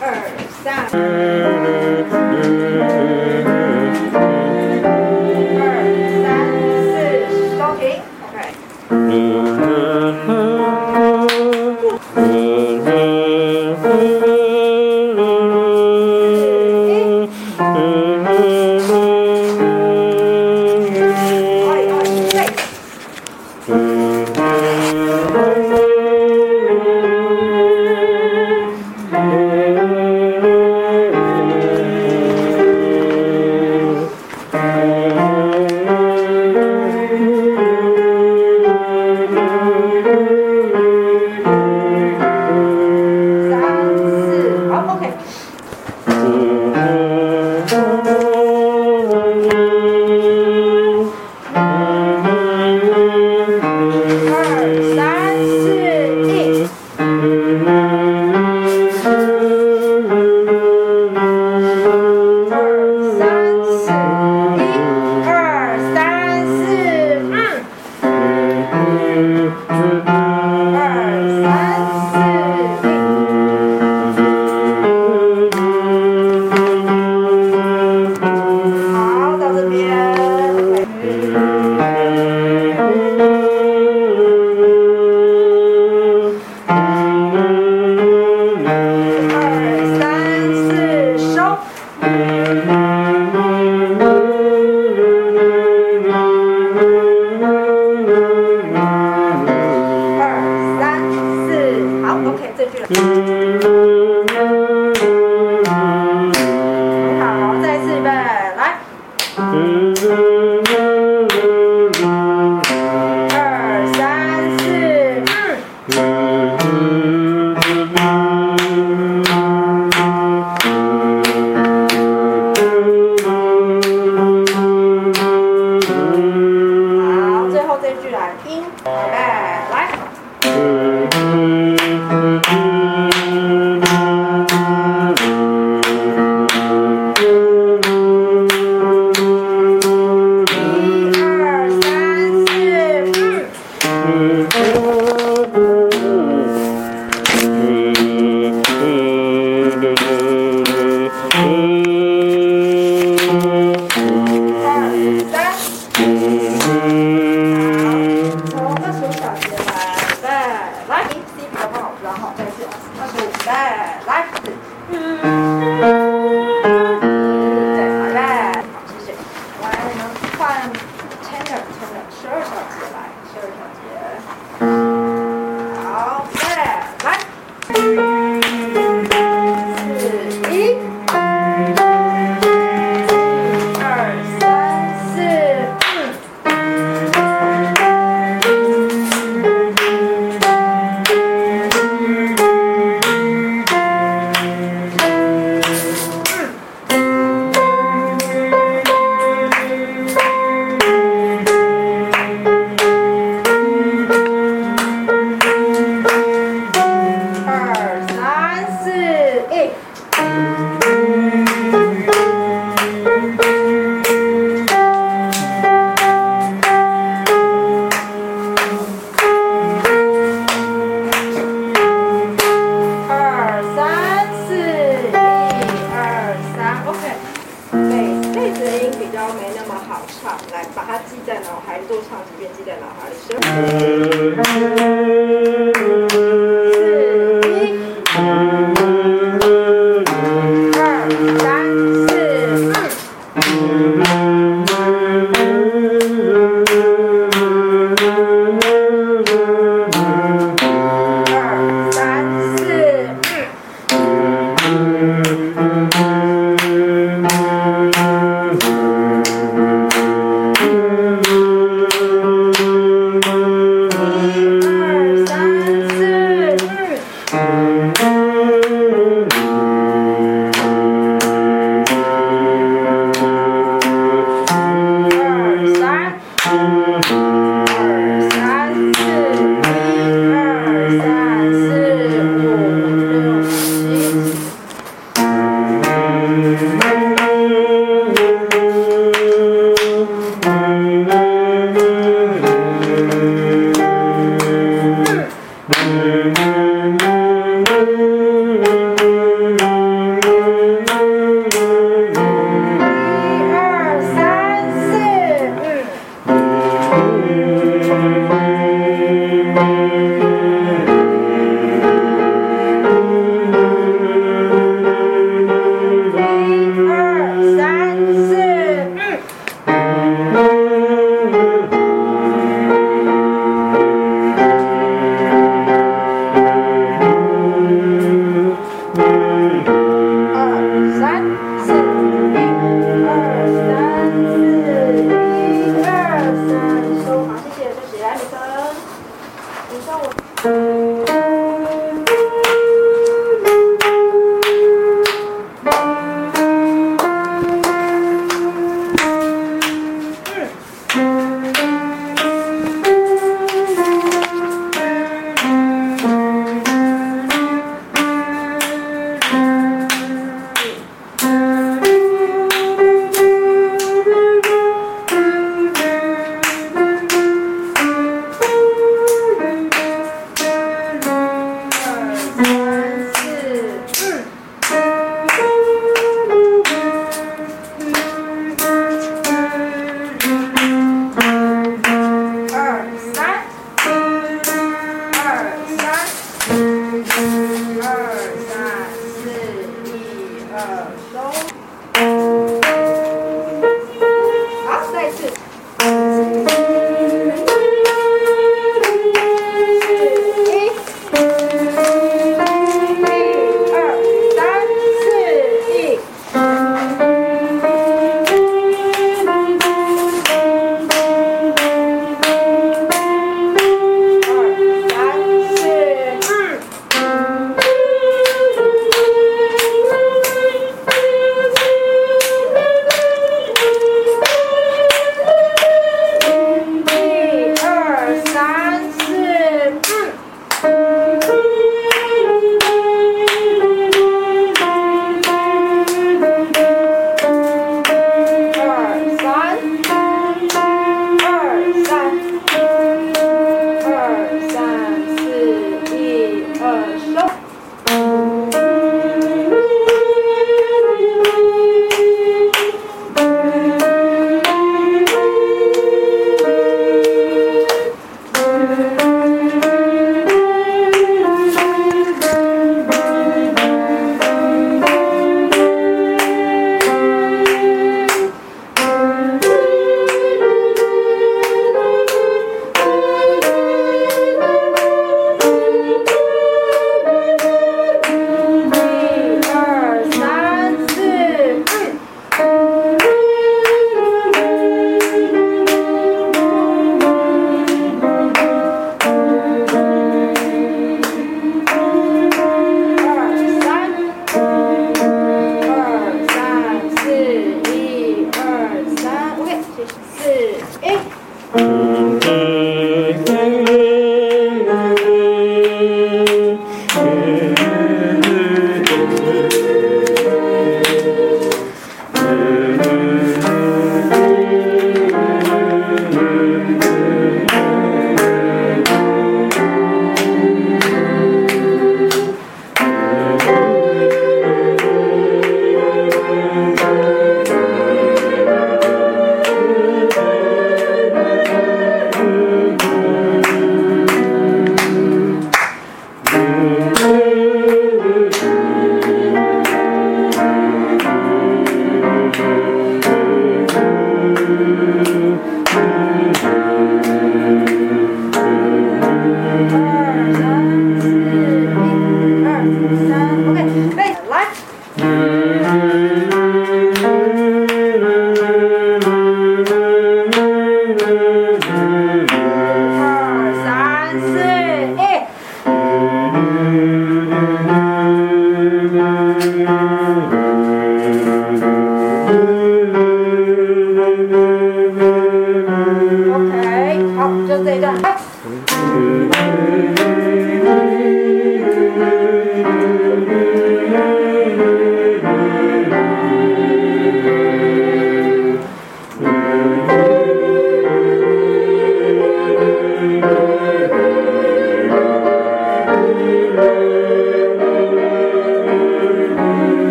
二三，好，OK，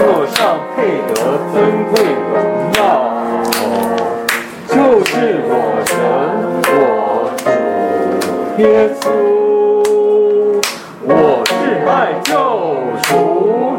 座上配得尊贵荣耀，就是我神我主耶稣，我是爱救赎。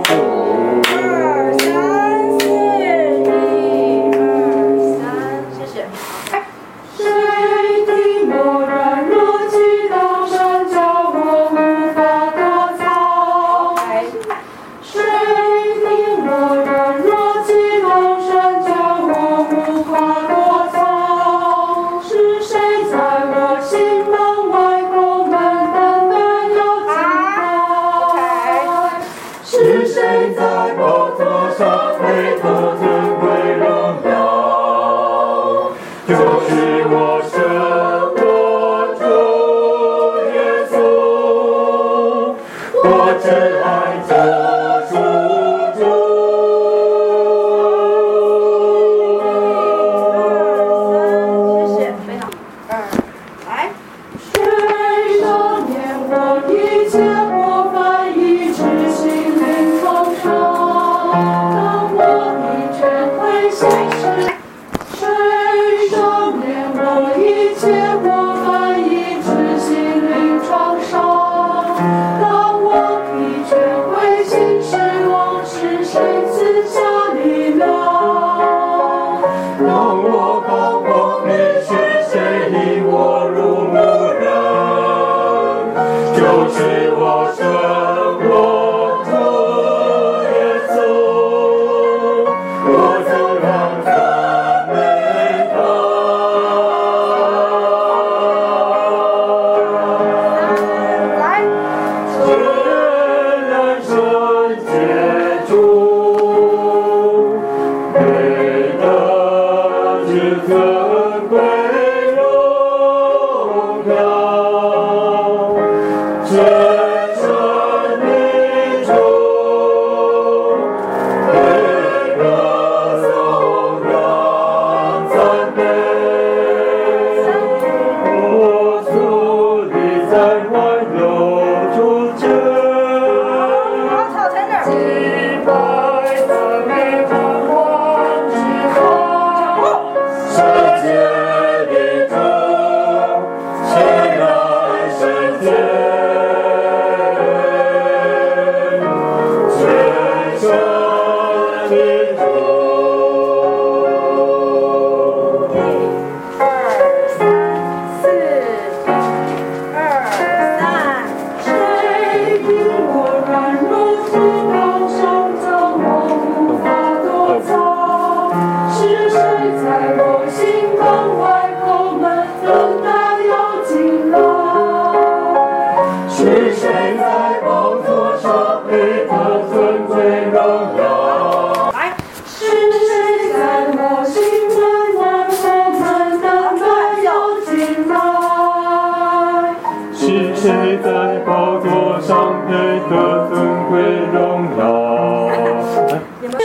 是谁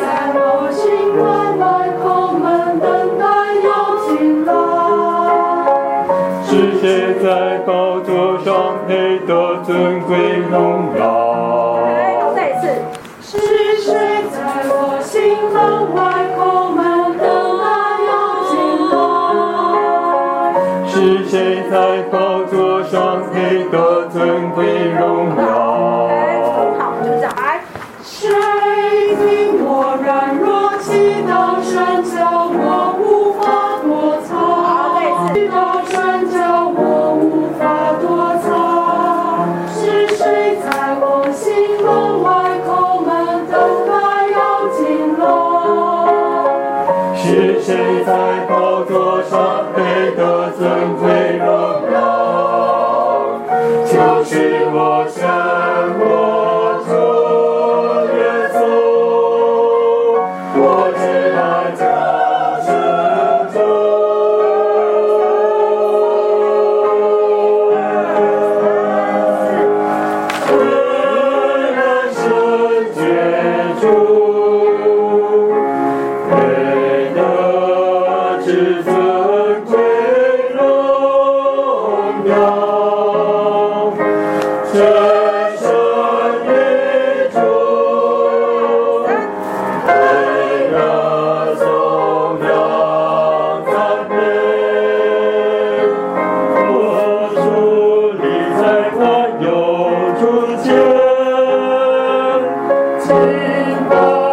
在我心门外叩门，等待？是谁在宝尊贵荣耀？再一次。是谁在我心门外门，等待？是谁在？在宝座上配得尊贵。Savior.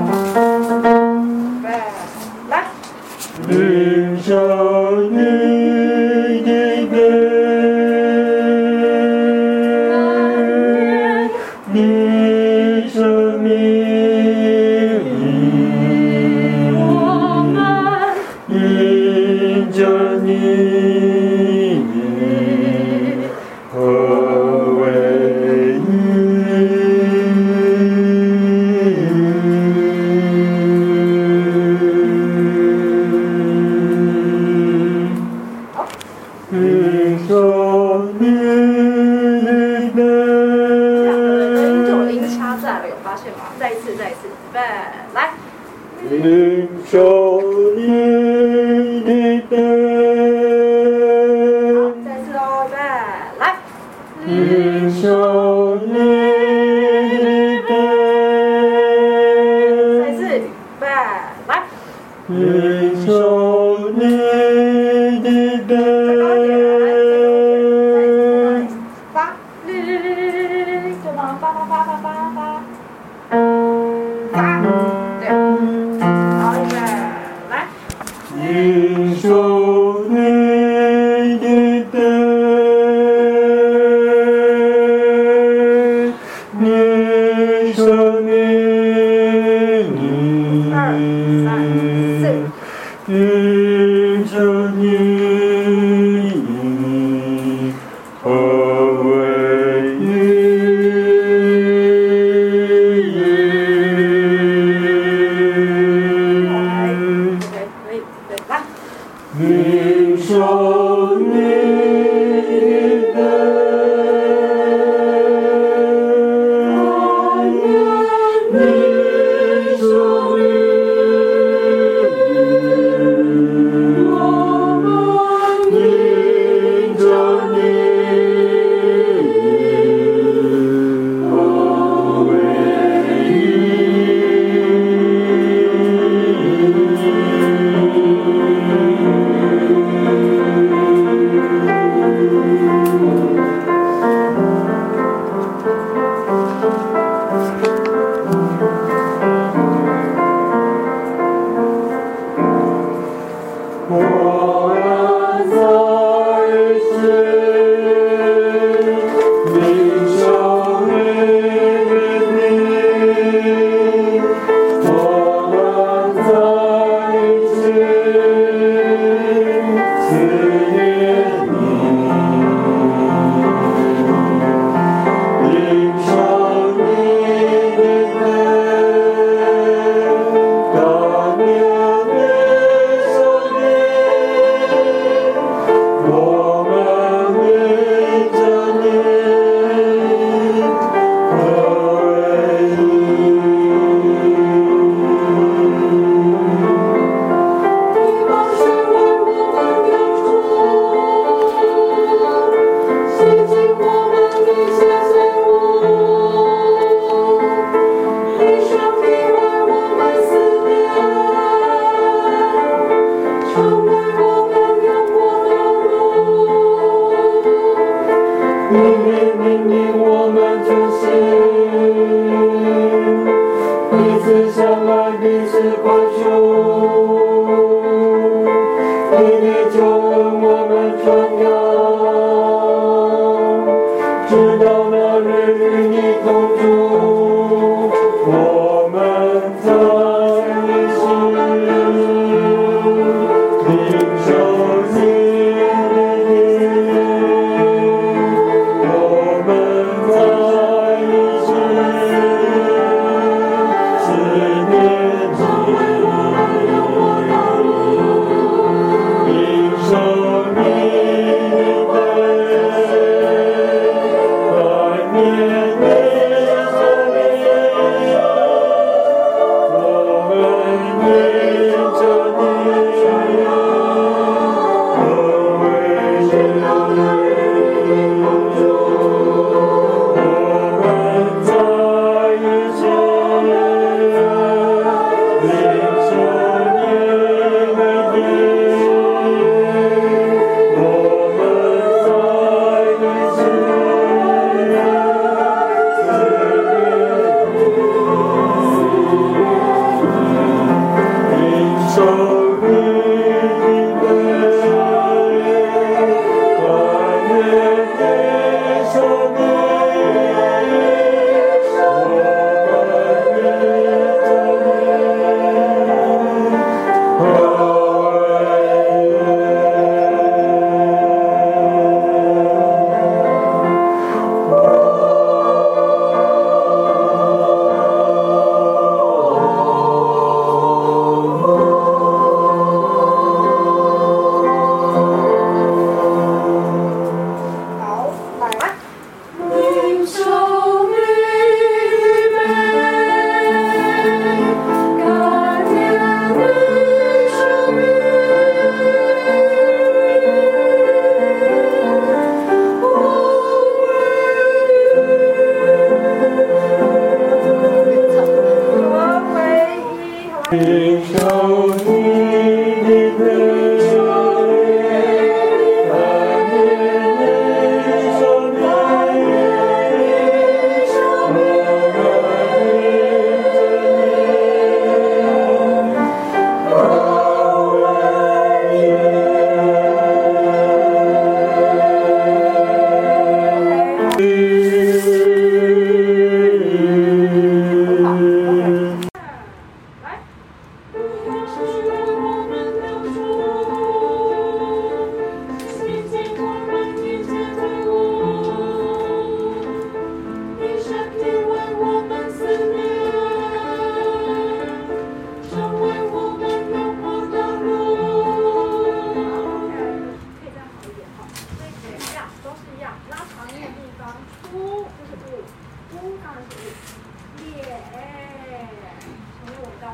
Música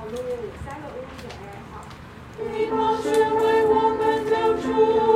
我们三个 o 型血好。羽为我们留住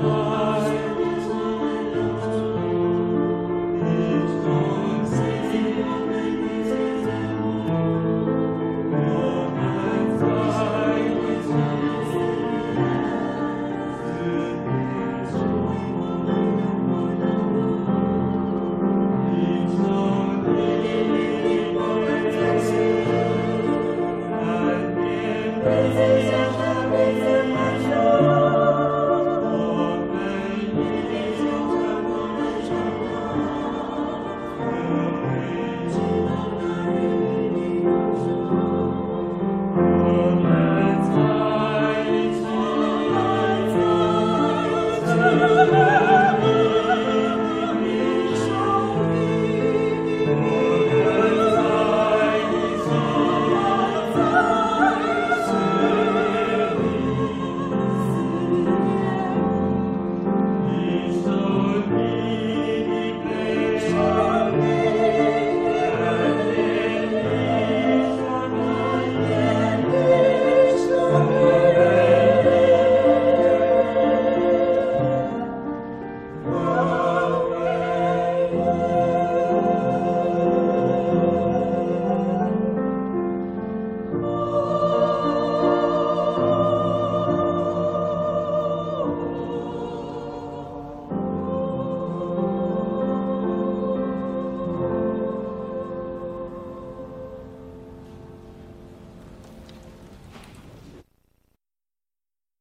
Oh.